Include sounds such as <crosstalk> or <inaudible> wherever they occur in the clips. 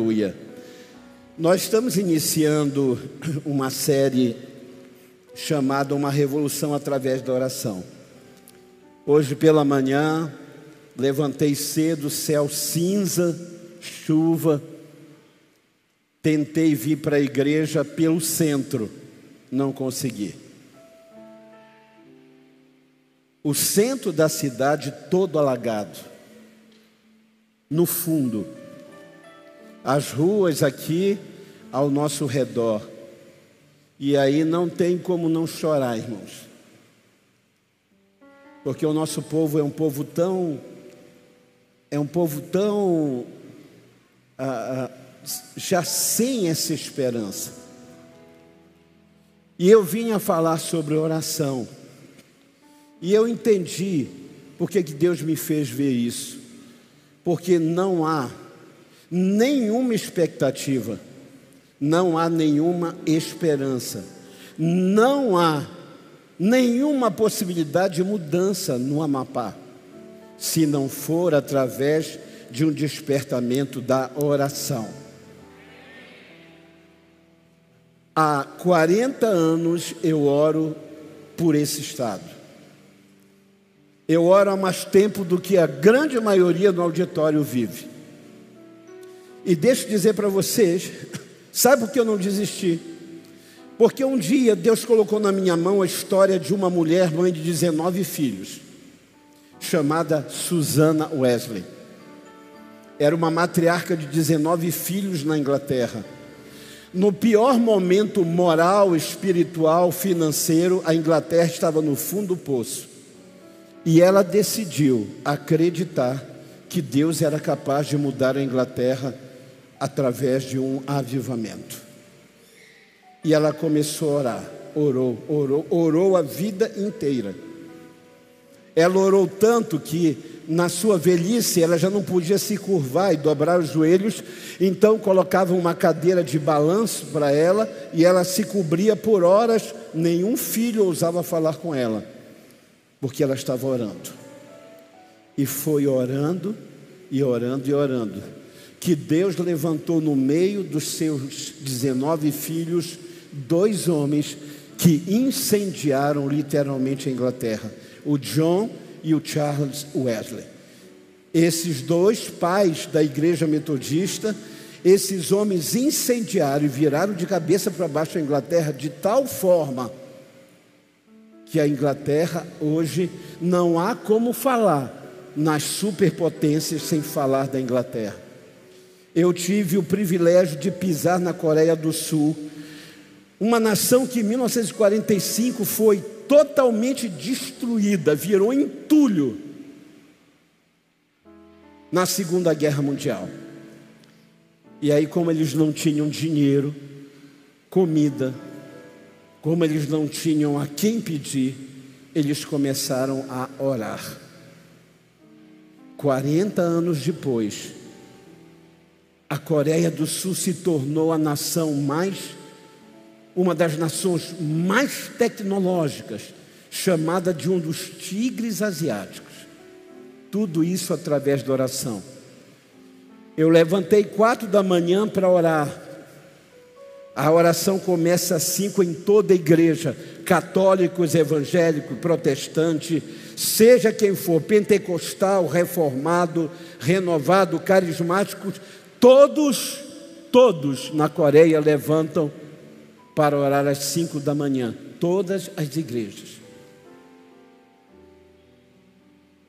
Aleluia. Nós estamos iniciando uma série chamada Uma Revolução através da Oração. Hoje pela manhã, levantei cedo, céu cinza, chuva. Tentei vir para a igreja pelo centro, não consegui. O centro da cidade todo alagado. No fundo, as ruas aqui ao nosso redor. E aí não tem como não chorar, irmãos. Porque o nosso povo é um povo tão é um povo tão ah, ah, já sem essa esperança. E eu vinha falar sobre oração. E eu entendi porque que Deus me fez ver isso. Porque não há nenhuma expectativa, não há nenhuma esperança, não há nenhuma possibilidade de mudança no Amapá, se não for através de um despertamento da oração. Há 40 anos eu oro por esse estado. Eu oro há mais tempo do que a grande maioria do auditório vive. E deixa eu dizer para vocês, sabe por que eu não desisti? Porque um dia Deus colocou na minha mão a história de uma mulher, mãe de 19 filhos, chamada Susana Wesley. Era uma matriarca de 19 filhos na Inglaterra. No pior momento moral, espiritual, financeiro, a Inglaterra estava no fundo do poço. E ela decidiu acreditar que Deus era capaz de mudar a Inglaterra através de um avivamento. E ela começou a orar, orou, orou, orou a vida inteira. Ela orou tanto que na sua velhice ela já não podia se curvar e dobrar os joelhos, então colocava uma cadeira de balanço para ela e ela se cobria por horas, nenhum filho ousava falar com ela porque ela estava orando. E foi orando, e orando, e orando, que Deus levantou no meio dos seus 19 filhos dois homens que incendiaram literalmente a Inglaterra: o John e o Charles Wesley. Esses dois pais da igreja metodista, esses homens incendiaram e viraram de cabeça para baixo a Inglaterra de tal forma que a Inglaterra hoje não há como falar nas superpotências sem falar da Inglaterra. Eu tive o privilégio de pisar na Coreia do Sul, uma nação que em 1945 foi totalmente destruída, virou entulho na Segunda Guerra Mundial. E aí, como eles não tinham dinheiro, comida, como eles não tinham a quem pedir, eles começaram a orar. 40 anos depois, a Coreia do Sul se tornou a nação mais, uma das nações mais tecnológicas, chamada de um dos tigres asiáticos. Tudo isso através da oração. Eu levantei quatro da manhã para orar. A oração começa às cinco em toda a igreja, católicos, evangélicos, protestante, seja quem for, pentecostal, reformado, renovado, carismático, todos, todos na Coreia levantam para orar às cinco da manhã, todas as igrejas.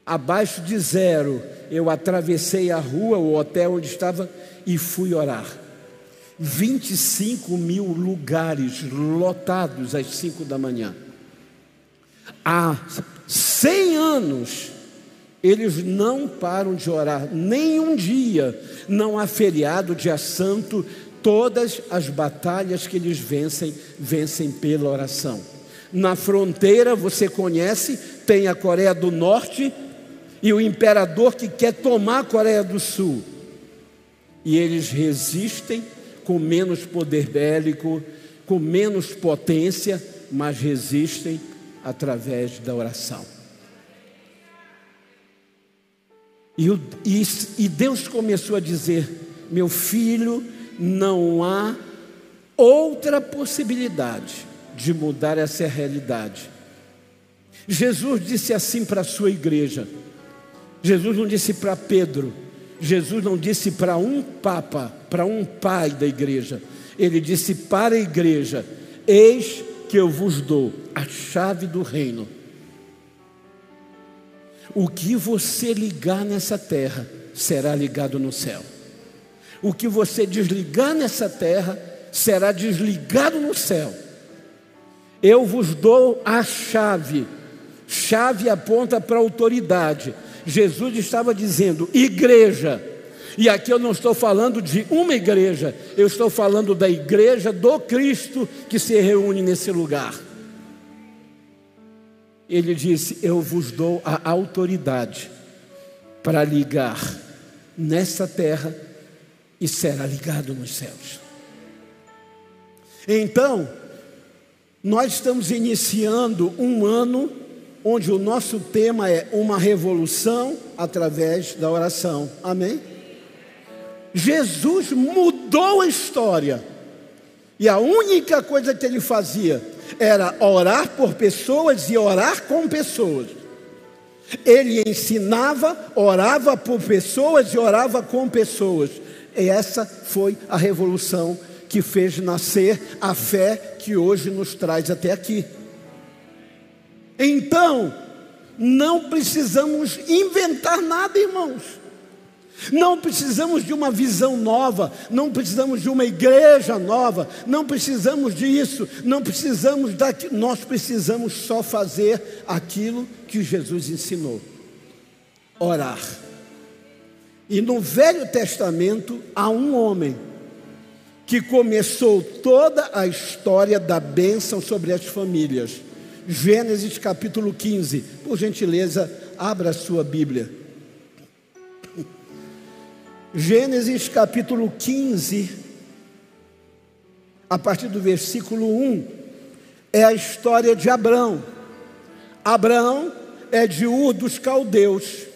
Abaixo de zero, eu atravessei a rua, o hotel onde estava, e fui orar. 25 mil lugares lotados às 5 da manhã. Há 100 anos, eles não param de orar, nem um dia, não há feriado, dia santo, todas as batalhas que eles vencem, vencem pela oração. Na fronteira, você conhece, tem a Coreia do Norte e o imperador que quer tomar a Coreia do Sul. E eles resistem com menos poder bélico, com menos potência, mas resistem através da oração. E, e, e Deus começou a dizer: Meu filho, não há outra possibilidade de mudar essa realidade. Jesus disse assim para a sua igreja. Jesus não disse para Pedro, Jesus não disse para um papa, para um pai da igreja. Ele disse para a igreja: Eis que eu vos dou a chave do reino. O que você ligar nessa terra será ligado no céu. O que você desligar nessa terra será desligado no céu. Eu vos dou a chave. Chave aponta para autoridade. Jesus estava dizendo: igreja. E aqui eu não estou falando de uma igreja, eu estou falando da igreja do Cristo que se reúne nesse lugar. Ele disse: Eu vos dou a autoridade para ligar nessa terra e será ligado nos céus. Então, nós estamos iniciando um ano onde o nosso tema é uma revolução através da oração. Amém? Jesus mudou a história. E a única coisa que ele fazia era orar por pessoas e orar com pessoas. Ele ensinava, orava por pessoas e orava com pessoas. E essa foi a revolução que fez nascer a fé que hoje nos traz até aqui. Então, não precisamos inventar nada, irmãos. Não precisamos de uma visão nova, não precisamos de uma igreja nova, não precisamos disso, não precisamos daquilo, nós precisamos só fazer aquilo que Jesus ensinou: orar. E no Velho Testamento há um homem que começou toda a história da bênção sobre as famílias. Gênesis capítulo 15. Por gentileza, abra a sua Bíblia. Gênesis capítulo 15, a partir do versículo 1, é a história de Abraão. Abraão é de Ur dos caldeus.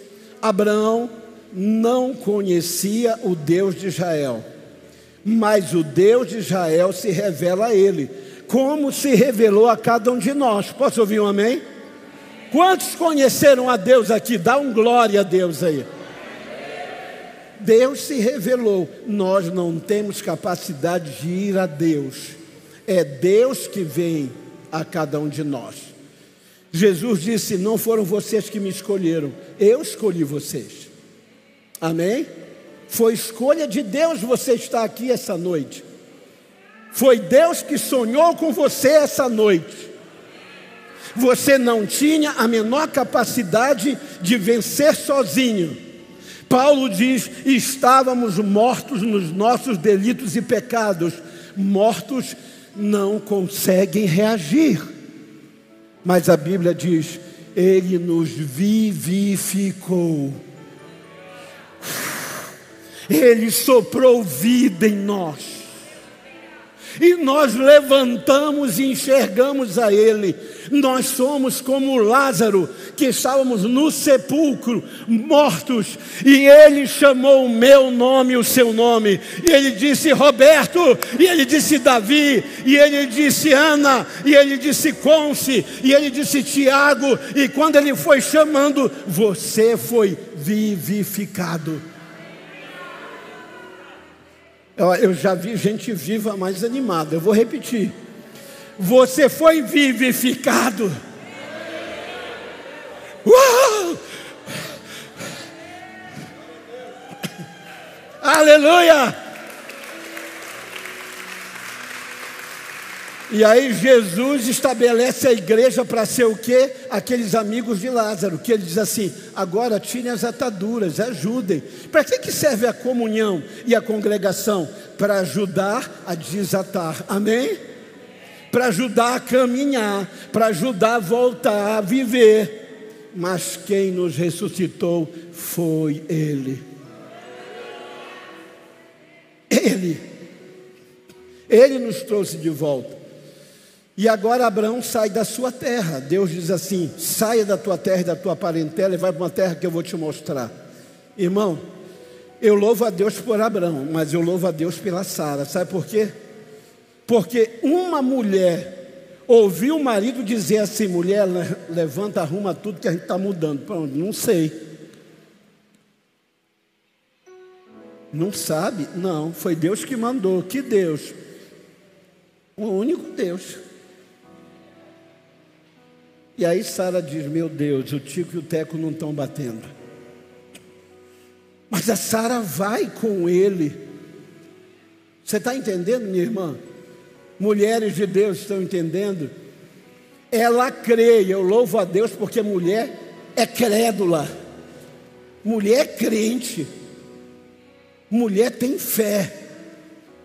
Abraão não conhecia o Deus de Israel, mas o Deus de Israel se revela a ele como se revelou a cada um de nós. Posso ouvir um amém? Quantos conheceram a Deus aqui? Dá um glória a Deus aí. Deus se revelou. Nós não temos capacidade de ir a Deus. É Deus que vem a cada um de nós. Jesus disse: Não foram vocês que me escolheram, eu escolhi vocês. Amém? Foi escolha de Deus você estar aqui essa noite. Foi Deus que sonhou com você essa noite. Você não tinha a menor capacidade de vencer sozinho. Paulo diz: estávamos mortos nos nossos delitos e pecados. Mortos não conseguem reagir. Mas a Bíblia diz: Ele nos vivificou. Ele soprou vida em nós e nós levantamos e enxergamos a Ele. Nós somos como Lázaro, que estávamos no sepulcro, mortos, e Ele chamou o meu nome, o seu nome, e Ele disse Roberto, e Ele disse Davi, e Ele disse Ana, e Ele disse Conce, e Ele disse Tiago, e quando Ele foi chamando, você foi vivificado. Eu já vi gente viva mais animada. Eu vou repetir. Você foi vivificado. Uau! Aleluia! E aí Jesus estabelece a igreja para ser o quê? Aqueles amigos de Lázaro, que ele diz assim: agora tirem as ataduras, ajudem. Para que, que serve a comunhão e a congregação? Para ajudar a desatar, amém? Para ajudar a caminhar, para ajudar a voltar a viver. Mas quem nos ressuscitou foi Ele. Ele. Ele nos trouxe de volta. E agora Abraão sai da sua terra. Deus diz assim: saia da tua terra e da tua parentela e vai para uma terra que eu vou te mostrar. Irmão, Eu louvo a Deus por Abraão, mas eu louvo a Deus pela Sara. Sabe por quê? Porque uma mulher ouviu o marido dizer assim: mulher, levanta, arruma tudo que a gente está mudando. Para onde? Não sei. Não sabe? Não, foi Deus que mandou. Que Deus? O único Deus. E aí Sara diz: Meu Deus, o Tico e o Teco não estão batendo. Mas a Sara vai com ele. Você está entendendo, minha irmã? Mulheres de Deus estão entendendo? Ela crê, eu louvo a Deus porque mulher é crédula, mulher é crente, mulher tem fé.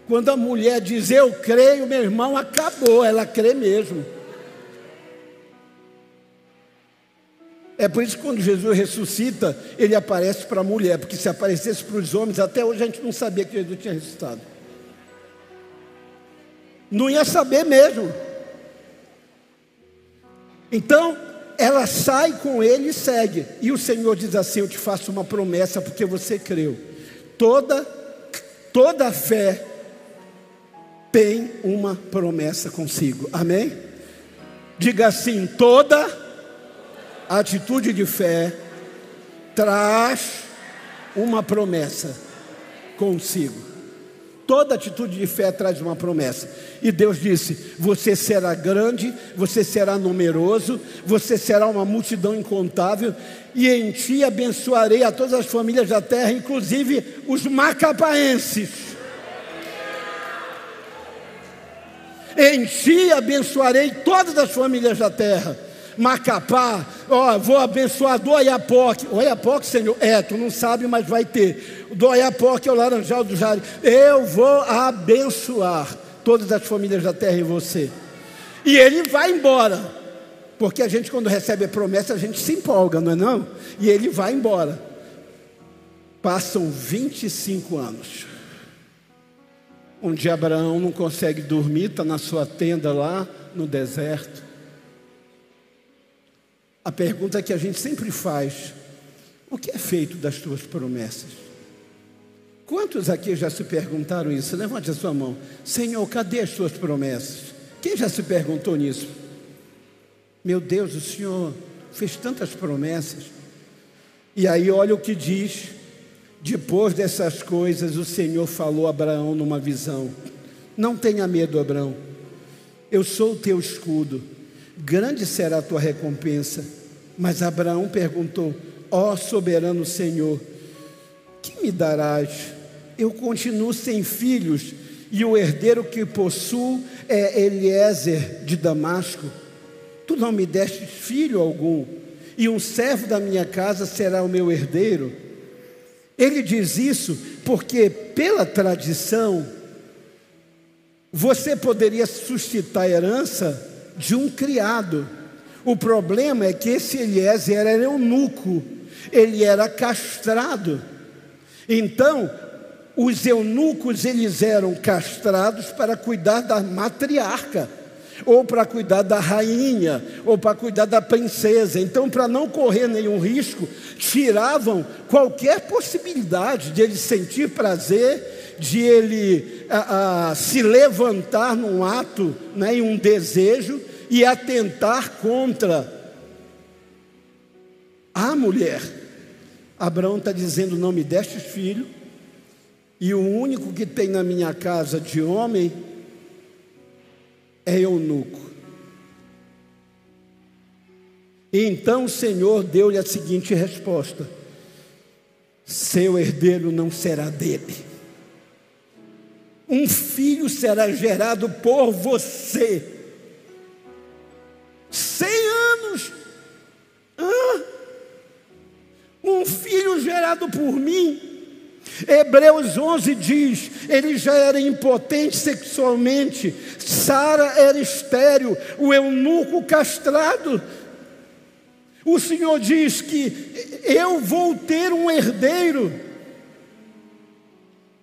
Quando a mulher diz eu creio, meu irmão, acabou, ela crê mesmo. É por isso que quando Jesus ressuscita, ele aparece para a mulher, porque se aparecesse para os homens, até hoje a gente não sabia que Jesus tinha ressuscitado. Não ia saber mesmo. Então, ela sai com ele e segue. E o Senhor diz assim: Eu te faço uma promessa porque você creu. Toda, toda fé tem uma promessa consigo. Amém? Diga assim: toda a atitude de fé traz uma promessa consigo. Toda atitude de fé traz uma promessa. E Deus disse: Você será grande, você será numeroso, você será uma multidão incontável, e em ti abençoarei a todas as famílias da terra, inclusive os macapaenses. Em ti abençoarei todas as famílias da terra Macapá, ó, vou abençoar do Oiapoque. Oiapoque, Senhor, é, tu não sabe, mas vai ter. Do Oiapoque é o Laranjal do Jari. Eu vou abençoar todas as famílias da terra e você. E ele vai embora. Porque a gente, quando recebe a promessa, a gente se empolga, não é não? E ele vai embora. Passam 25 anos. Onde Abraão não consegue dormir, está na sua tenda lá no deserto. A pergunta que a gente sempre faz: o que é feito das tuas promessas? Quantos aqui já se perguntaram isso? Levante a sua mão. Senhor, cadê as tuas promessas? Quem já se perguntou nisso? Meu Deus, o Senhor fez tantas promessas. E aí, olha o que diz. Depois dessas coisas, o Senhor falou a Abraão numa visão: Não tenha medo, Abraão. Eu sou o teu escudo grande será a tua recompensa. Mas Abraão perguntou: Ó oh, soberano Senhor, que me darás? Eu continuo sem filhos, e o herdeiro que possuo é Eliezer de Damasco. Tu não me deste filho algum, e um servo da minha casa será o meu herdeiro. Ele diz isso porque, pela tradição, você poderia suscitar herança de um criado. O problema é que esse Eliezer era eunuco, ele era castrado. Então, os eunucos eles eram castrados para cuidar da matriarca, ou para cuidar da rainha, ou para cuidar da princesa. Então, para não correr nenhum risco, tiravam qualquer possibilidade de ele sentir prazer, de ele a, a, se levantar num ato, né, em um desejo, e atentar contra a mulher. Abraão está dizendo: Não me deste filho, e o único que tem na minha casa de homem é eunuco. E então o Senhor deu-lhe a seguinte resposta: Seu herdeiro não será dele, um filho será gerado por você Cem anos. Ah, um filho gerado por mim. Hebreus 11 diz: ele já era impotente sexualmente, Sara era estéril, o eunuco castrado. O Senhor diz que eu vou ter um herdeiro.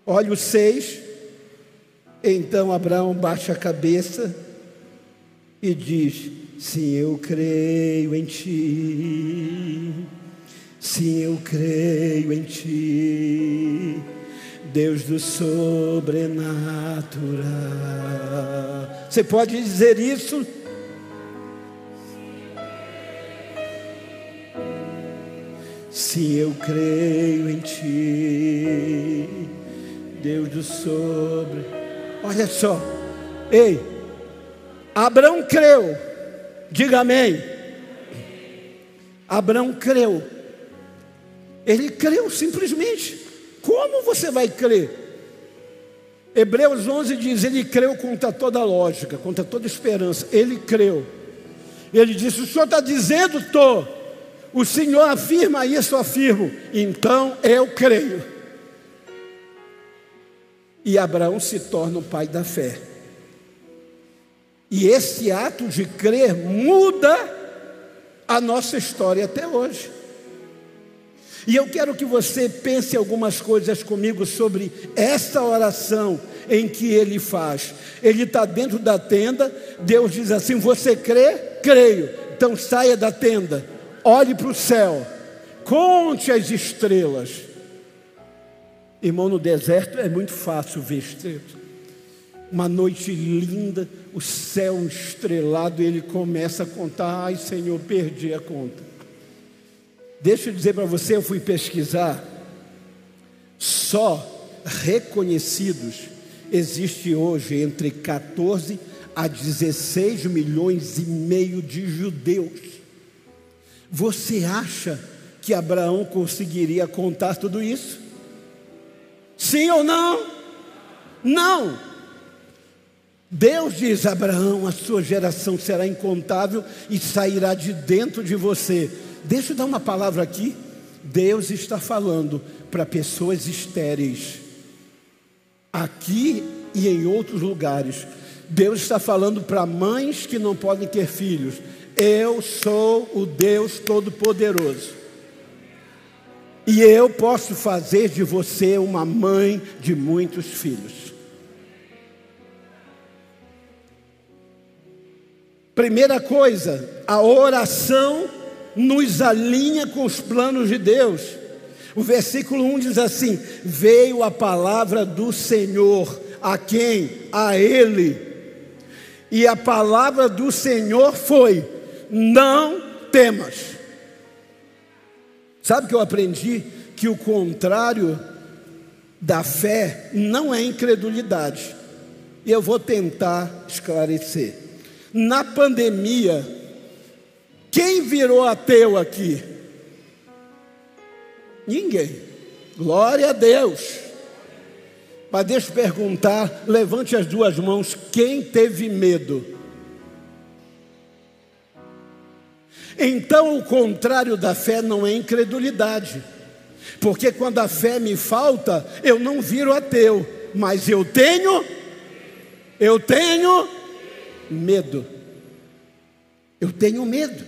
Olha o 6. Então Abraão baixa a cabeça e diz: Sim, eu creio em ti. Sim, eu creio em Ti, Deus do sobrenatural. Você pode dizer isso? Sim, eu creio em Ti, Deus do sobre. Olha só, ei, Abraão creu, diga amém. Abraão creu, ele creu simplesmente. Como você vai crer? Hebreus 11 diz: Ele creu contra toda lógica, contra toda esperança. Ele creu. Ele disse: O senhor está dizendo, estou. O Senhor afirma isso, afirmo. Então eu creio. E Abraão se torna o pai da fé. E esse ato de crer muda a nossa história até hoje. E eu quero que você pense algumas coisas comigo sobre essa oração em que ele faz. Ele está dentro da tenda, Deus diz assim: Você crê? Creio. Então saia da tenda olhe para o céu, conte as estrelas. Irmão, no deserto é muito fácil ver estrelas. Uma noite linda, o céu estrelado, ele começa a contar: ai Senhor, perdi a conta. Deixa eu dizer para você, eu fui pesquisar, só reconhecidos existe hoje entre 14 a 16 milhões e meio de judeus. Você acha que Abraão conseguiria contar tudo isso? Sim ou não? Não. Deus diz a Abraão: a sua geração será incontável e sairá de dentro de você. Deixa eu dar uma palavra aqui. Deus está falando para pessoas estéreis, aqui e em outros lugares. Deus está falando para mães que não podem ter filhos. Eu sou o Deus Todo-Poderoso. E eu posso fazer de você uma mãe de muitos filhos. Primeira coisa, a oração nos alinha com os planos de Deus. O versículo 1 diz assim: Veio a palavra do Senhor, a quem? A Ele. E a palavra do Senhor foi: não temas. Sabe que eu aprendi? Que o contrário da fé não é incredulidade. E eu vou tentar esclarecer. Na pandemia, quem virou ateu aqui? Ninguém. Glória a Deus. Mas deixa eu perguntar, levante as duas mãos, quem teve medo? Então, o contrário da fé não é incredulidade, porque quando a fé me falta, eu não viro ateu, mas eu tenho, eu tenho medo. Eu tenho medo.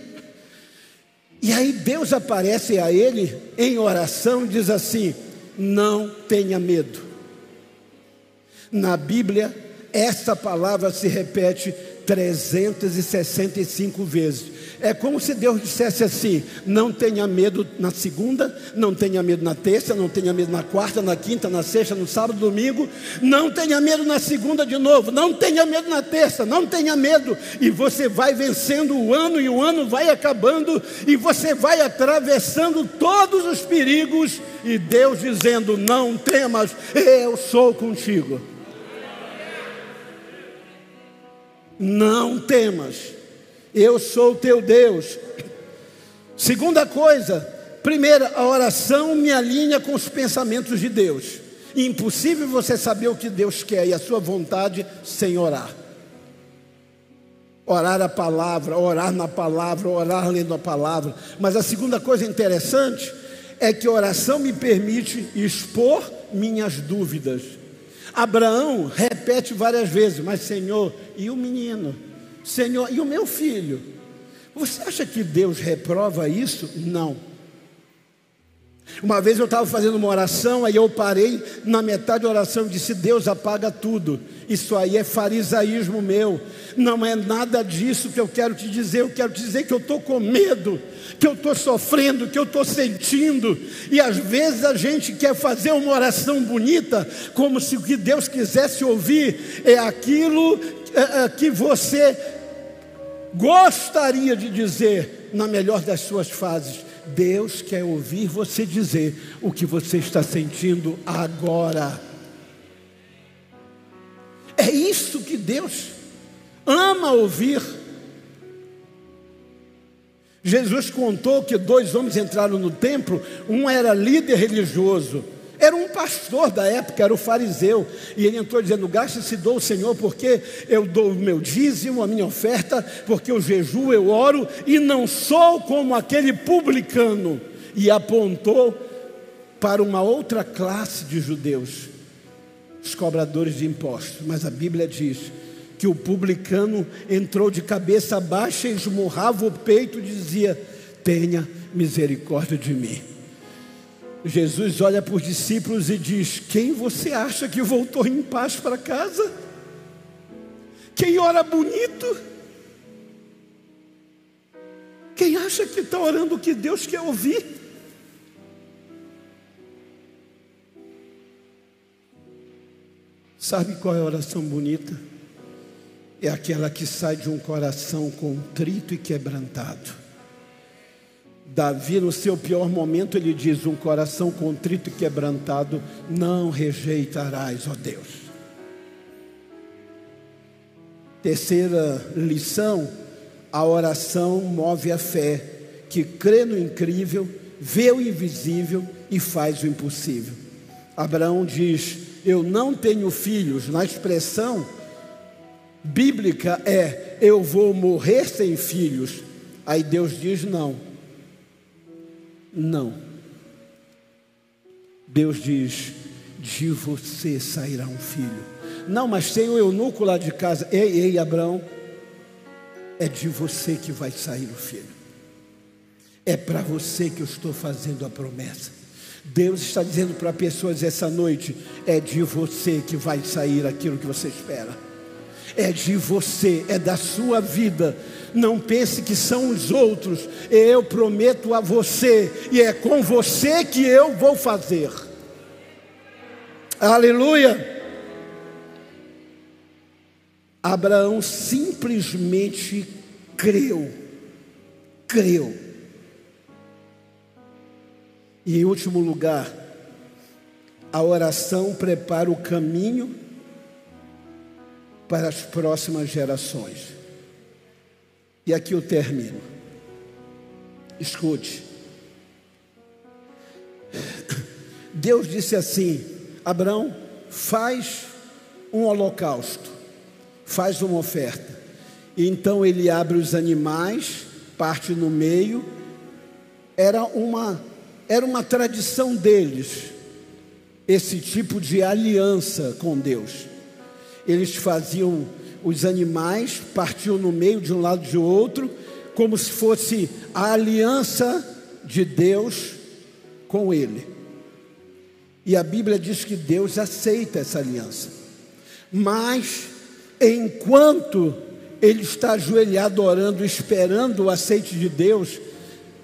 E aí Deus aparece a ele em oração e diz assim: não tenha medo. Na Bíblia, essa palavra se repete 365 vezes. É como se Deus dissesse assim: não tenha medo na segunda, não tenha medo na terça, não tenha medo na quarta, na quinta, na sexta, no sábado, domingo, não tenha medo na segunda de novo, não tenha medo na terça, não tenha medo, e você vai vencendo o ano e o ano vai acabando, e você vai atravessando todos os perigos, e Deus dizendo: não temas, eu sou contigo. Não temas. Eu sou o teu Deus. Segunda coisa, primeira, a oração me alinha com os pensamentos de Deus. Impossível você saber o que Deus quer e a sua vontade sem orar. Orar a palavra, orar na palavra, orar lendo a palavra. Mas a segunda coisa interessante é que oração me permite expor minhas dúvidas. Abraão repete várias vezes, mas Senhor, e o menino? Senhor, e o meu filho? Você acha que Deus reprova isso? Não. Uma vez eu estava fazendo uma oração, aí eu parei na metade da oração e disse: Deus apaga tudo. Isso aí é farisaísmo meu. Não é nada disso que eu quero te dizer. Eu quero te dizer que eu estou com medo, que eu estou sofrendo, que eu estou sentindo. E às vezes a gente quer fazer uma oração bonita, como se o que Deus quisesse ouvir é aquilo é, é, que você gostaria de dizer na melhor das suas fases. Deus quer ouvir você dizer o que você está sentindo agora. É isso que Deus ama ouvir. Jesus contou que dois homens entraram no templo, um era líder religioso, era um pastor da época, era o fariseu, e ele entrou dizendo: Gaste-se dou o Senhor, porque eu dou o meu dízimo, a minha oferta, porque eu jejuo, eu oro, e não sou como aquele publicano. E apontou para uma outra classe de judeus, os cobradores de impostos. Mas a Bíblia diz que o publicano entrou de cabeça baixa, esmurrava o peito e dizia: Tenha misericórdia de mim. Jesus olha para os discípulos e diz: Quem você acha que voltou em paz para casa? Quem ora bonito? Quem acha que está orando o que Deus quer ouvir? Sabe qual é a oração bonita? É aquela que sai de um coração contrito e quebrantado. Davi, no seu pior momento, ele diz: Um coração contrito e quebrantado não rejeitarás, ó Deus. Terceira lição: a oração move a fé, que crê no incrível, vê o invisível e faz o impossível. Abraão diz: Eu não tenho filhos, na expressão bíblica é: Eu vou morrer sem filhos. Aí Deus diz: Não não. Deus diz: de você sairá um filho. Não, mas tem o eunuco lá de casa. Ei, ei, Abraão. É de você que vai sair o filho. É para você que eu estou fazendo a promessa. Deus está dizendo para pessoas essa noite: é de você que vai sair aquilo que você espera. É de você, é da sua vida não pense que são os outros, eu prometo a você, e é com você que eu vou fazer. Aleluia! Abraão simplesmente creu, creu. E em último lugar, a oração prepara o caminho para as próximas gerações. E aqui eu termino. Escute. Deus disse assim: Abraão, faz um holocausto, faz uma oferta. Então ele abre os animais, parte no meio. Era uma, era uma tradição deles, esse tipo de aliança com Deus. Eles faziam os animais partiam no meio de um lado de outro, como se fosse a aliança de Deus com ele. E a Bíblia diz que Deus aceita essa aliança. Mas, enquanto ele está ajoelhado orando, esperando o aceite de Deus,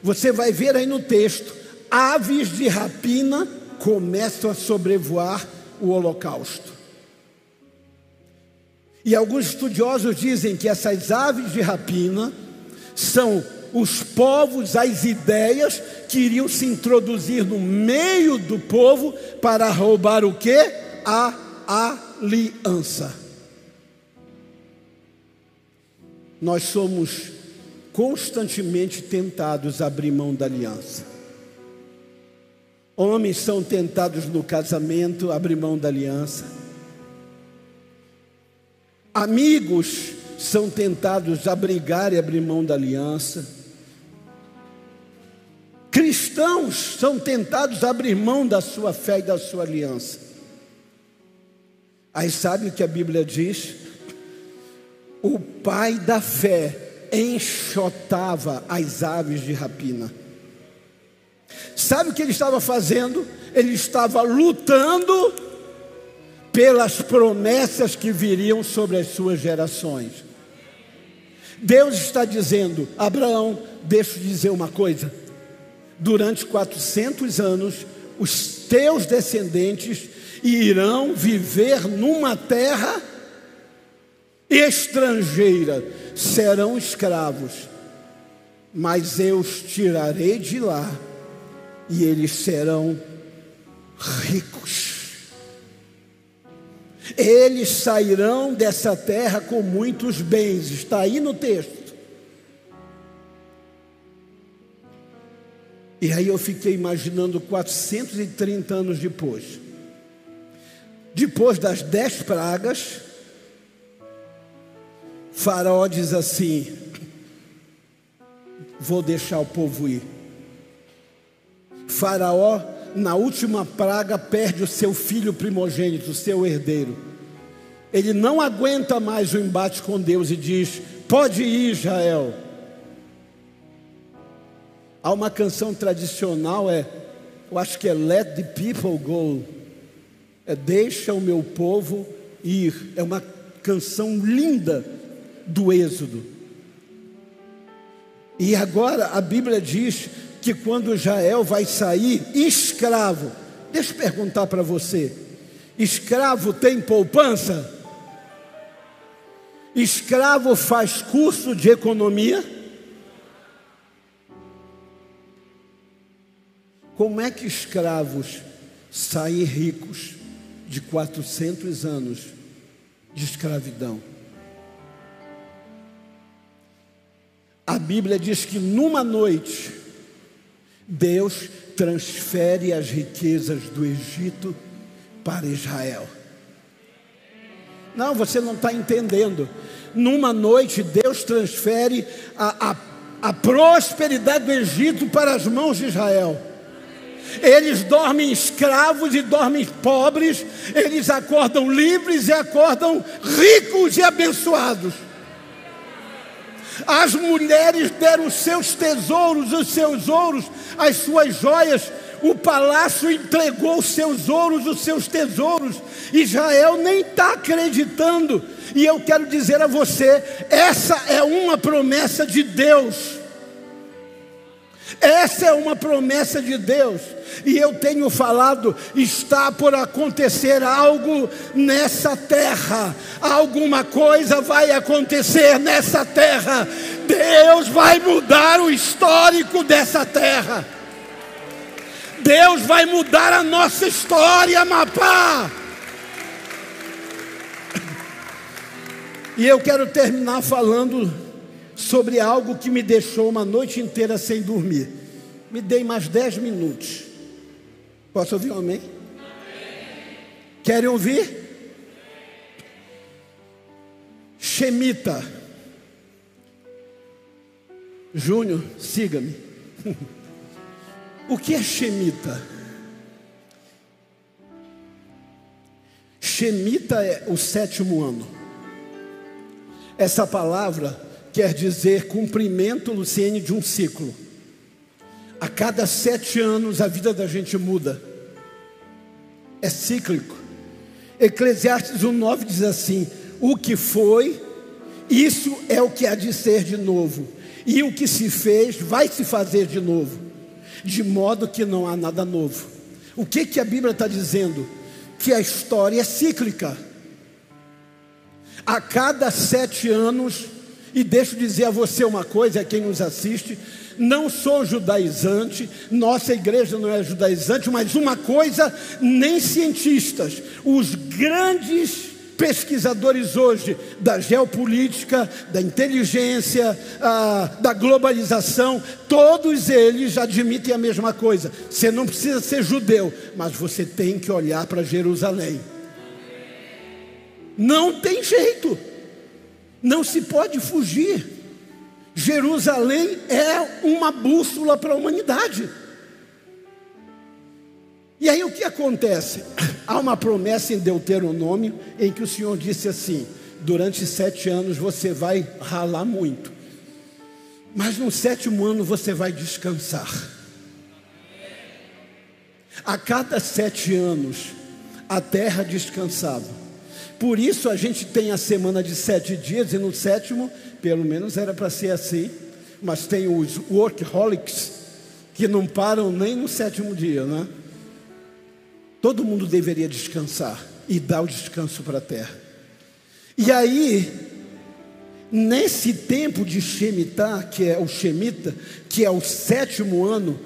você vai ver aí no texto: aves de rapina começam a sobrevoar o holocausto. E alguns estudiosos dizem que essas aves de rapina são os povos, as ideias que iriam se introduzir no meio do povo para roubar o que? A aliança. Nós somos constantemente tentados a abrir mão da aliança. Homens são tentados no casamento a abrir mão da aliança. Amigos são tentados a brigar e abrir mão da aliança. Cristãos são tentados a abrir mão da sua fé e da sua aliança. Aí sabe o que a Bíblia diz? O pai da fé enxotava as aves de rapina. Sabe o que ele estava fazendo? Ele estava lutando pelas promessas que viriam sobre as suas gerações. Deus está dizendo: Abraão, deixa eu dizer uma coisa. Durante 400 anos, os teus descendentes irão viver numa terra estrangeira, serão escravos, mas eu os tirarei de lá e eles serão ricos. Eles sairão dessa terra com muitos bens, está aí no texto. E aí eu fiquei imaginando 430 anos depois. Depois das dez pragas, Faraó diz assim: Vou deixar o povo ir. Faraó, na última praga, perde o seu filho primogênito, o seu herdeiro. Ele não aguenta mais o embate com Deus e diz: Pode ir, Israel. Há uma canção tradicional, é, eu acho que é Let the People Go. É Deixa o meu povo ir. É uma canção linda do Êxodo. E agora a Bíblia diz que quando Israel vai sair escravo, deixa eu perguntar para você: escravo tem poupança? Escravo faz curso de economia? Como é que escravos saem ricos de 400 anos de escravidão? A Bíblia diz que numa noite, Deus transfere as riquezas do Egito para Israel. Não, você não está entendendo. Numa noite, Deus transfere a, a, a prosperidade do Egito para as mãos de Israel. Eles dormem escravos e dormem pobres, eles acordam livres e acordam ricos e abençoados. As mulheres deram os seus tesouros, os seus ouros, as suas joias. O palácio entregou os seus ouros, os seus tesouros. Israel nem está acreditando. E eu quero dizer a você: essa é uma promessa de Deus. Essa é uma promessa de Deus, e eu tenho falado: está por acontecer algo nessa terra, alguma coisa vai acontecer nessa terra, Deus vai mudar o histórico dessa terra, Deus vai mudar a nossa história, Mapá. E eu quero terminar falando sobre algo que me deixou uma noite inteira sem dormir. Me dei mais dez minutos. Posso ouvir um amém? amém. Querem ouvir? Shemita. Júnior, siga-me. <laughs> o que é Shemita? Shemita é o sétimo ano. Essa palavra quer dizer cumprimento, Luciene, de um ciclo. A cada sete anos a vida da gente muda. É cíclico. Eclesiastes 1,9 diz assim: O que foi, isso é o que há de ser de novo. E o que se fez, vai se fazer de novo. De modo que não há nada novo. O que, que a Bíblia está dizendo? Que a história é cíclica. A cada sete anos e deixa eu dizer a você uma coisa, a quem nos assiste, não sou judaizante, nossa igreja não é judaizante, mas uma coisa, nem cientistas, os grandes pesquisadores hoje da geopolítica, da inteligência, ah, da globalização, todos eles admitem a mesma coisa. Você não precisa ser judeu, mas você tem que olhar para Jerusalém. Não tem jeito. Não se pode fugir. Jerusalém é uma bússola para a humanidade. E aí o que acontece? Há uma promessa em Deuteronômio em que o Senhor disse assim: durante sete anos você vai ralar muito, mas no sétimo ano você vai descansar. A cada sete anos, a terra descansava. Por isso a gente tem a semana de sete dias, e no sétimo, pelo menos era para ser assim, mas tem os workaholics, que não param nem no sétimo dia, né? Todo mundo deveria descansar e dar o descanso para a terra. E aí, nesse tempo de Shemitah, que é o Shemita, que é o sétimo ano,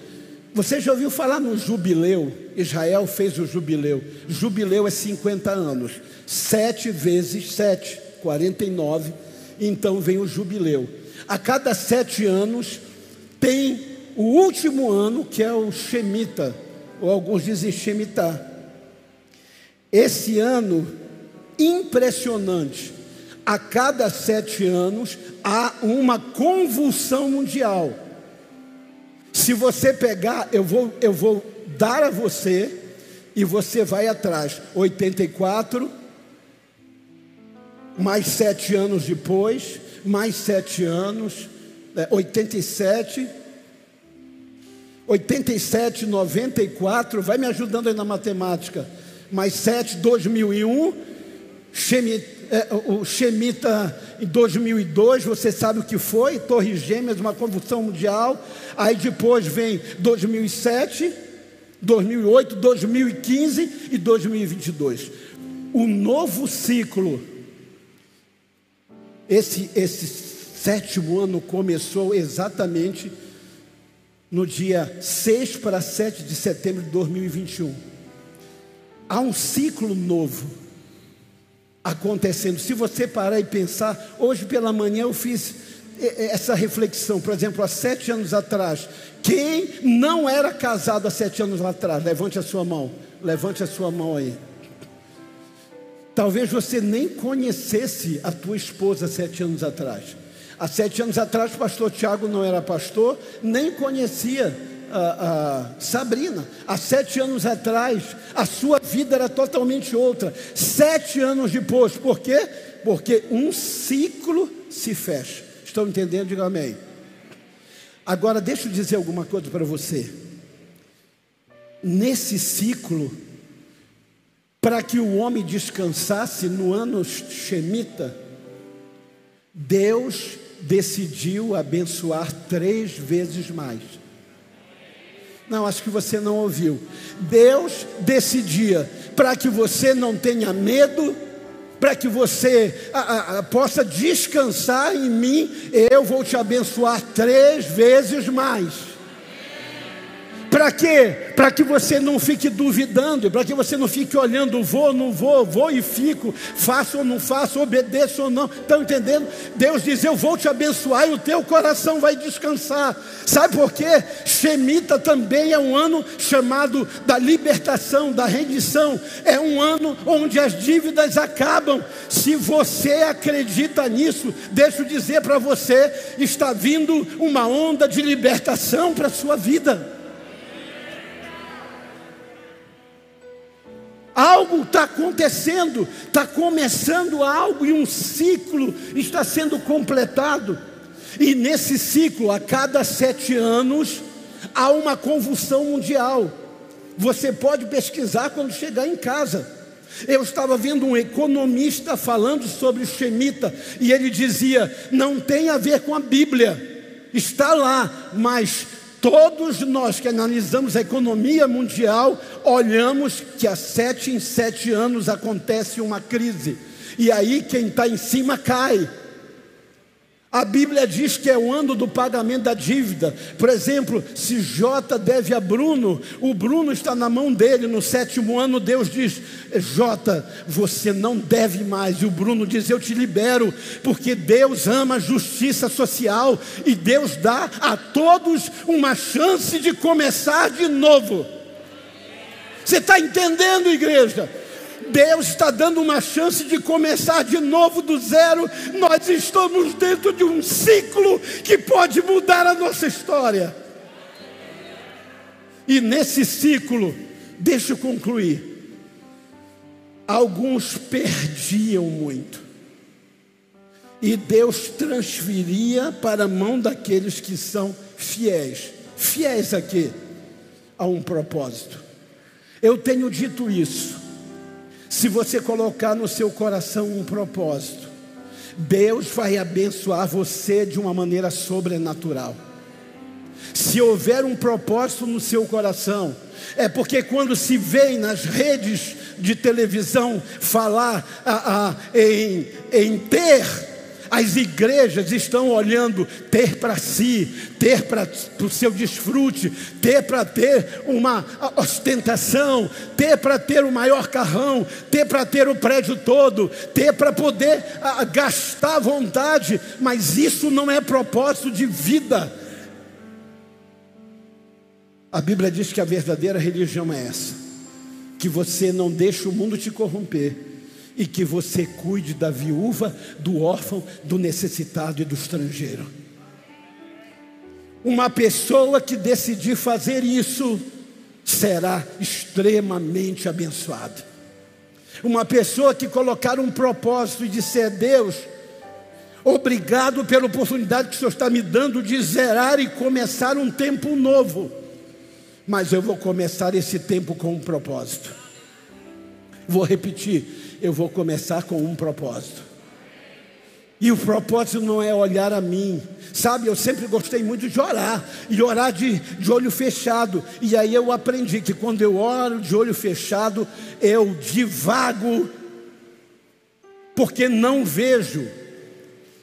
você já ouviu falar no jubileu? Israel fez o jubileu. Jubileu é 50 anos. Sete vezes sete, 49. Então vem o jubileu. A cada sete anos tem o último ano, que é o Shemita, ou alguns dizem Shemitah. Esse ano, impressionante, a cada sete anos há uma convulsão mundial. Se você pegar, eu vou, eu vou dar a você e você vai atrás. 84, mais sete anos depois, mais sete anos, é, 87, 87, 94, vai me ajudando aí na matemática mais 7, 2001, Shemita, é, o Shemita em 2002, você sabe o que foi, Torres Gêmeas, uma convulsão mundial, aí depois vem 2007, 2008, 2015 e 2022. O novo ciclo, esse, esse sétimo ano começou exatamente no dia 6 para 7 de setembro de 2021 há um ciclo novo acontecendo. Se você parar e pensar, hoje pela manhã eu fiz essa reflexão, por exemplo, há sete anos atrás, quem não era casado há sete anos atrás? Levante a sua mão, levante a sua mão aí. Talvez você nem conhecesse a tua esposa sete anos atrás. Há sete anos atrás, pastor Tiago não era pastor, nem conhecia Sabrina. Há sete anos atrás, a sua vida era totalmente outra. Sete anos depois, por quê? Porque um ciclo se fecha. Estão entendendo? Diga amém. Agora, deixa eu dizer alguma coisa para você. Nesse ciclo, para que o homem descansasse no ano Shemita, Deus decidiu abençoar três vezes mais. Não, acho que você não ouviu. Deus decidia para que você não tenha medo, para que você a, a, possa descansar em mim, eu vou te abençoar três vezes mais. Para quê? Para que você não fique duvidando, para que você não fique olhando, vou, não vou, vou e fico, faço ou não faço, obedeço ou não. Estão entendendo? Deus diz: Eu vou te abençoar e o teu coração vai descansar. Sabe por quê? Shemita também é um ano chamado da libertação, da rendição. É um ano onde as dívidas acabam. Se você acredita nisso, deixa eu dizer para você: está vindo uma onda de libertação para a sua vida. Algo está acontecendo, está começando algo e um ciclo está sendo completado. E nesse ciclo, a cada sete anos, há uma convulsão mundial. Você pode pesquisar quando chegar em casa. Eu estava vendo um economista falando sobre Shemita e ele dizia: não tem a ver com a Bíblia, está lá, mas Todos nós que analisamos a economia mundial, olhamos que há sete em sete anos acontece uma crise, e aí quem está em cima cai. A Bíblia diz que é o ano do pagamento da dívida. Por exemplo, se J deve a Bruno, o Bruno está na mão dele. No sétimo ano, Deus diz: J, você não deve mais. E o Bruno diz: Eu te libero, porque Deus ama a justiça social e Deus dá a todos uma chance de começar de novo. Você está entendendo, igreja? Deus está dando uma chance de começar de novo do zero. Nós estamos dentro de um ciclo que pode mudar a nossa história. E nesse ciclo, deixa eu concluir. Alguns perdiam muito. E Deus transferia para a mão daqueles que são fiéis. Fiéis a quê? A um propósito. Eu tenho dito isso. Se você colocar no seu coração um propósito, Deus vai abençoar você de uma maneira sobrenatural. Se houver um propósito no seu coração, é porque quando se vê nas redes de televisão falar a, a, em, em ter, as igrejas estão olhando ter para si, ter para o seu desfrute, ter para ter uma ostentação, ter para ter o maior carrão, ter para ter o prédio todo, ter para poder a, gastar à vontade, mas isso não é propósito de vida. A Bíblia diz que a verdadeira religião é essa: que você não deixa o mundo te corromper e que você cuide da viúva, do órfão, do necessitado e do estrangeiro. Uma pessoa que decidir fazer isso será extremamente abençoada. Uma pessoa que colocar um propósito e disser: Deus, obrigado pela oportunidade que o Senhor está me dando de zerar e começar um tempo novo mas eu vou começar esse tempo com um propósito. Vou repetir, eu vou começar com um propósito. E o propósito não é olhar a mim, sabe? Eu sempre gostei muito de orar, e orar de, de olho fechado. E aí eu aprendi que quando eu oro de olho fechado, eu divago, porque não vejo.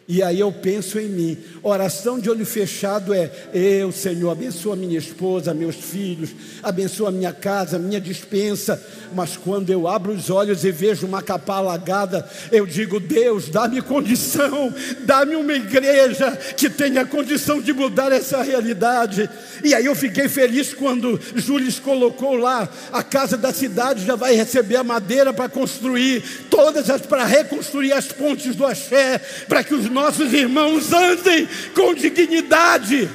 E aí eu penso em mim. Oração de olho fechado é: Eu, Senhor, abençoa minha esposa, meus filhos, abençoa minha casa, minha dispensa. Mas quando eu abro os olhos e vejo uma capa alagada, eu digo: Deus, dá-me condição, dá-me uma igreja que tenha condição de mudar essa realidade. E aí eu fiquei feliz quando Júlio colocou lá: a casa da cidade já vai receber a madeira para construir, todas as para reconstruir as pontes do axé, para que os nossos irmãos andem com dignidade.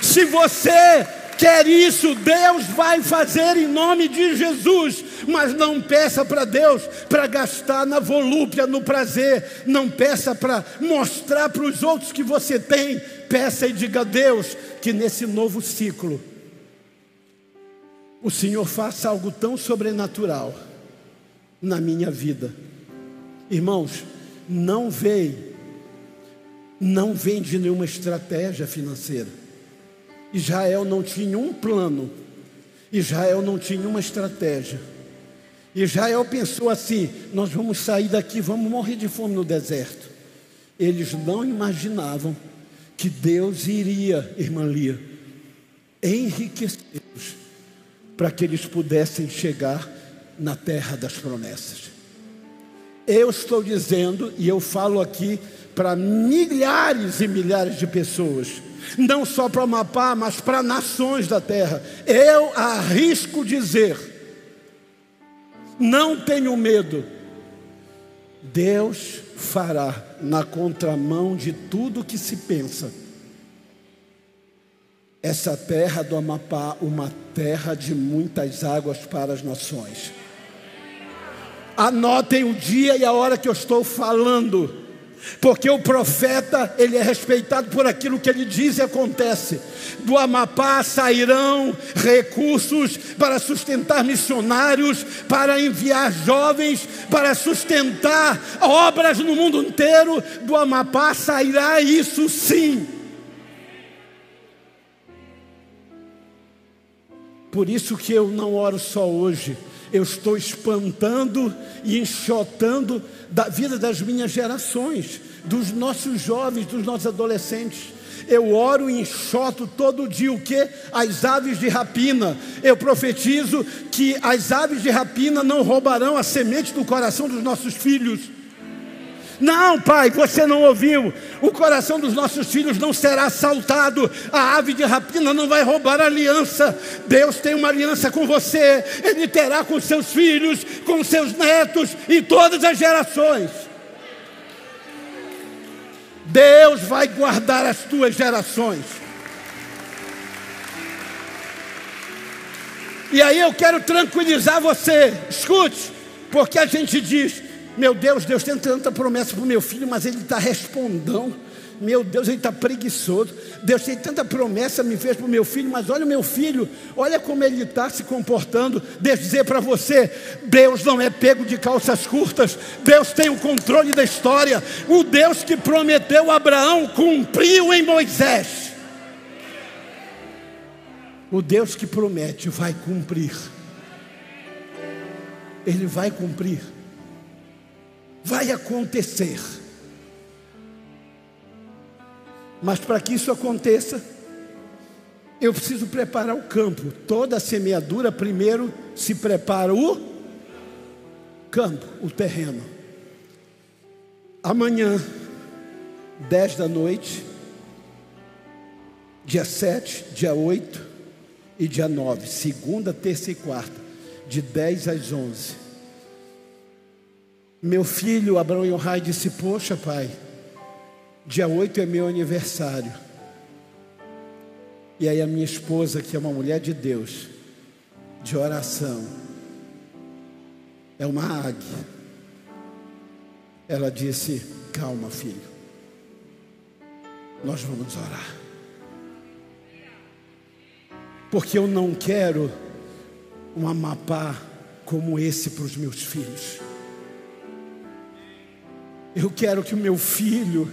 Se você quer isso, Deus vai fazer em nome de Jesus, mas não peça para Deus para gastar na volúpia, no prazer, não peça para mostrar para os outros que você tem, peça e diga a Deus que nesse novo ciclo o Senhor faça algo tão sobrenatural na minha vida Irmãos, não vem, não vem de nenhuma estratégia financeira. Israel não tinha um plano, Israel não tinha uma estratégia. Israel pensou assim: nós vamos sair daqui, vamos morrer de fome no deserto. Eles não imaginavam que Deus iria, irmã Lia, enriquecê-los para que eles pudessem chegar na terra das promessas. Eu estou dizendo, e eu falo aqui para milhares e milhares de pessoas, não só para Amapá, mas para nações da terra. Eu arrisco dizer, não tenho medo, Deus fará na contramão de tudo que se pensa. Essa terra do Amapá, uma terra de muitas águas para as nações. Anotem o dia e a hora que eu estou falando. Porque o profeta, ele é respeitado por aquilo que ele diz e acontece. Do Amapá sairão recursos para sustentar missionários, para enviar jovens, para sustentar obras no mundo inteiro. Do Amapá sairá isso sim. Por isso que eu não oro só hoje eu estou espantando e enxotando da vida das minhas gerações, dos nossos jovens, dos nossos adolescentes. Eu oro e enxoto todo dia o que? As aves de rapina. Eu profetizo que as aves de rapina não roubarão a semente do coração dos nossos filhos. Não, pai, você não ouviu. O coração dos nossos filhos não será assaltado. A ave de rapina não vai roubar a aliança. Deus tem uma aliança com você. Ele terá com seus filhos, com seus netos e todas as gerações. Deus vai guardar as tuas gerações. E aí eu quero tranquilizar você. Escute, porque a gente diz: meu Deus, Deus tem tanta promessa para o meu filho, mas ele está respondendo. Meu Deus, ele está preguiçoso. Deus tem tanta promessa, me fez para o meu filho, mas olha o meu filho, olha como ele está se comportando. Deixa eu dizer para você: Deus não é pego de calças curtas, Deus tem o controle da história. O Deus que prometeu a Abraão cumpriu em Moisés. O Deus que promete vai cumprir. Ele vai cumprir. Vai acontecer. Mas para que isso aconteça, eu preciso preparar o campo. Toda semeadura, primeiro se prepara o campo, o terreno. Amanhã, 10 da noite, dia 7, dia 8 e dia 9, segunda, terça e quarta, de 10 às 11. Meu filho Abraão Yohai disse: Poxa, pai, Dia 8 é meu aniversário. E aí a minha esposa, que é uma mulher de Deus, de oração, é uma águia. Ela disse: Calma, filho, nós vamos orar. Porque eu não quero um amapá como esse para os meus filhos. Eu quero que o meu filho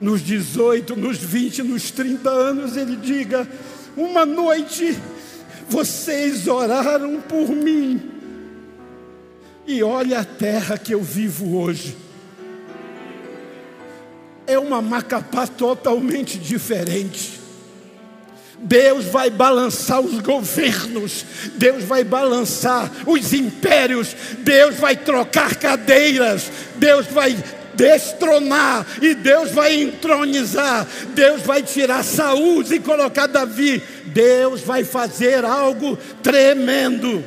nos 18, nos 20, nos 30 anos, ele diga: Uma noite vocês oraram por mim, e olha a terra que eu vivo hoje. É uma Macapá totalmente diferente. Deus vai balançar os governos, Deus vai balançar os impérios, Deus vai trocar cadeiras, Deus vai destronar e Deus vai entronizar. Deus vai tirar Saúl e colocar Davi. Deus vai fazer algo tremendo.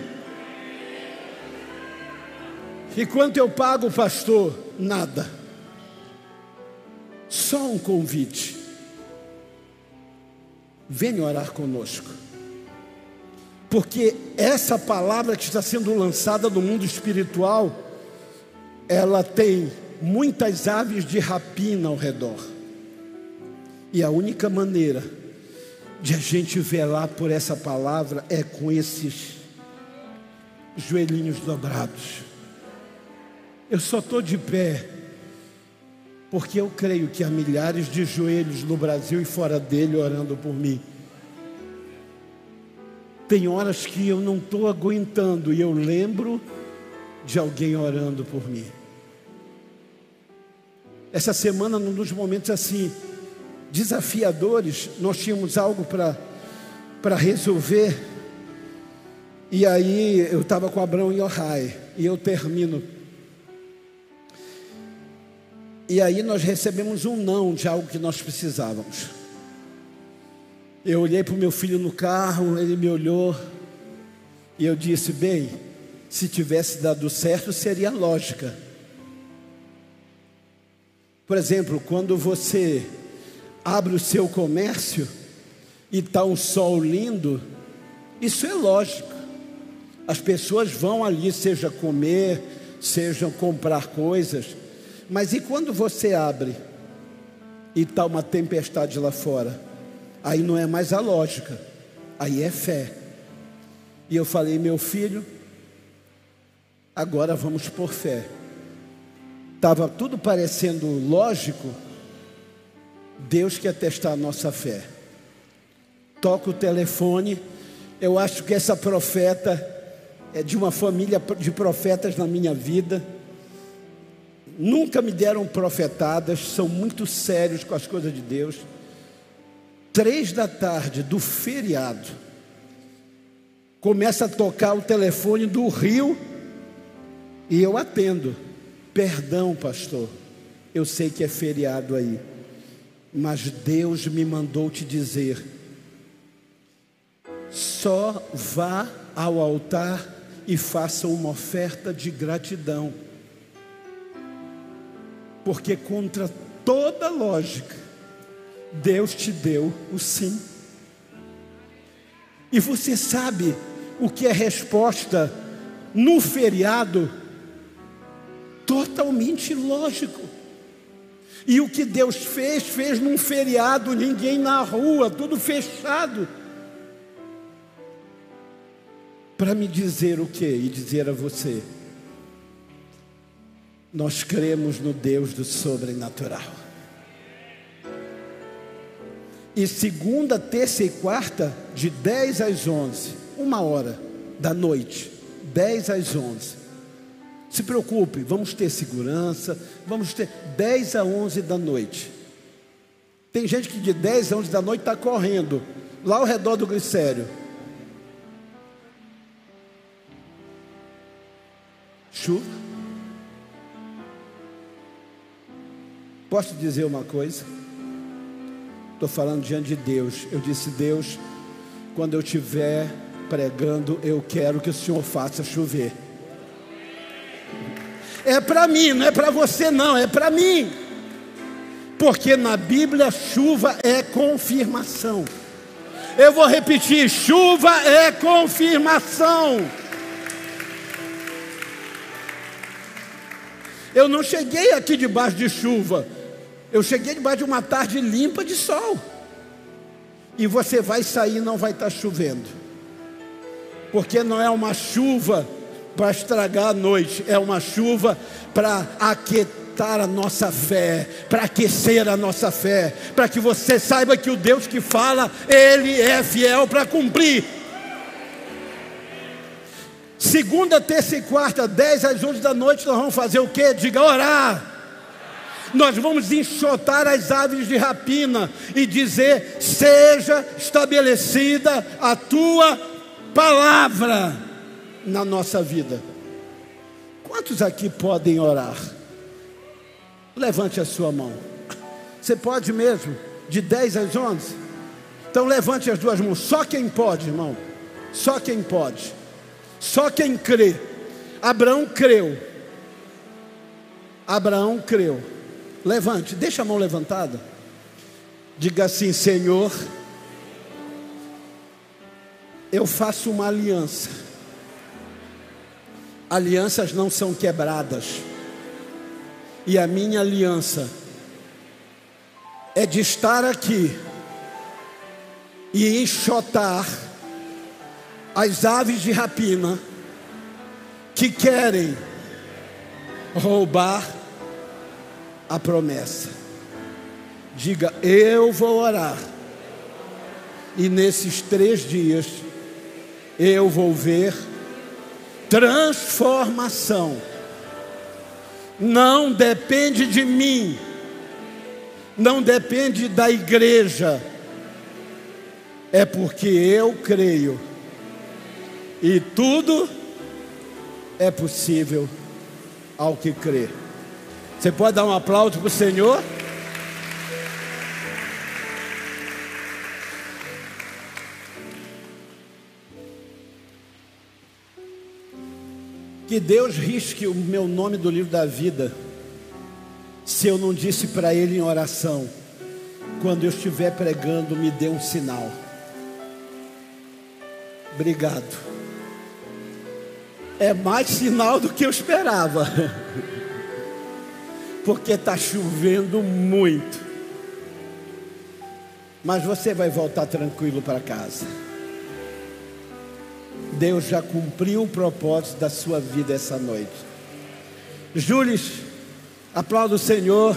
E quanto eu pago, pastor? Nada. Só um convite. Venha orar conosco. Porque essa palavra que está sendo lançada no mundo espiritual, ela tem muitas aves de rapina ao redor. E a única maneira de a gente velar por essa palavra é com esses joelhinhos dobrados. Eu só estou de pé porque eu creio que há milhares de joelhos no Brasil e fora dele orando por mim. Tem horas que eu não estou aguentando e eu lembro de alguém orando por mim. Essa semana, num dos momentos assim, desafiadores, nós tínhamos algo para resolver. E aí eu estava com Abraão e Ohai, e eu termino. E aí nós recebemos um não de algo que nós precisávamos. Eu olhei para o meu filho no carro, ele me olhou, e eu disse: bem, se tivesse dado certo, seria lógica. Por exemplo, quando você abre o seu comércio e está um sol lindo, isso é lógico. As pessoas vão ali, seja comer, seja comprar coisas. Mas e quando você abre e está uma tempestade lá fora? Aí não é mais a lógica, aí é fé. E eu falei, meu filho, agora vamos por fé estava tudo parecendo lógico, Deus quer testar a nossa fé. Toca o telefone, eu acho que essa profeta é de uma família de profetas na minha vida. Nunca me deram profetadas, são muito sérios com as coisas de Deus. Três da tarde do feriado, começa a tocar o telefone do Rio e eu atendo. Perdão, pastor, eu sei que é feriado aí, mas Deus me mandou te dizer: só vá ao altar e faça uma oferta de gratidão, porque contra toda lógica, Deus te deu o sim. E você sabe o que é resposta no feriado? totalmente lógico. E o que Deus fez, fez num feriado, ninguém na rua, tudo fechado. Para me dizer o que e dizer a você: nós cremos no Deus do sobrenatural. E segunda, terça e quarta, de 10 às 11, uma hora da noite, 10 às 11. Se preocupe, vamos ter segurança, vamos ter 10 a 11 da noite. Tem gente que de 10 a 11 da noite está correndo, lá ao redor do glicério. Chuva. Posso dizer uma coisa? Estou falando diante de Deus. Eu disse, Deus, quando eu estiver pregando, eu quero que o Senhor faça chover. É para mim, não é para você, não, é para mim. Porque na Bíblia, chuva é confirmação. Eu vou repetir: chuva é confirmação. Eu não cheguei aqui debaixo de chuva, eu cheguei debaixo de uma tarde limpa de sol. E você vai sair, não vai estar chovendo, porque não é uma chuva para estragar a noite, é uma chuva para aquietar a nossa fé, para aquecer a nossa fé, para que você saiba que o Deus que fala, Ele é fiel para cumprir. Segunda, terça e quarta, 10 às 11 da noite, nós vamos fazer o que? Diga orar. Nós vamos enxotar as aves de rapina e dizer: seja estabelecida a tua palavra na nossa vida. Quantos aqui podem orar? Levante a sua mão. Você pode mesmo? De 10 às 11? Então levante as duas mãos. Só quem pode, irmão. Só quem pode. Só quem crê. Abraão creu. Abraão creu. Levante, deixa a mão levantada. Diga assim: Senhor, eu faço uma aliança alianças não são quebradas. E a minha aliança é de estar aqui e enxotar as aves de rapina que querem roubar a promessa. Diga, eu vou orar, e nesses três dias eu vou ver transformação. Não depende de mim, não depende da igreja, é porque eu creio, e tudo é possível ao que crê. Você pode dar um aplauso para o Senhor? Que Deus risque o meu nome do livro da vida, se eu não disse para Ele em oração, quando eu estiver pregando, me dê um sinal. Obrigado. É mais sinal do que eu esperava, <laughs> porque está chovendo muito. Mas você vai voltar tranquilo para casa. Deus já cumpriu o propósito da sua vida essa noite. Júlio, aplauda o Senhor.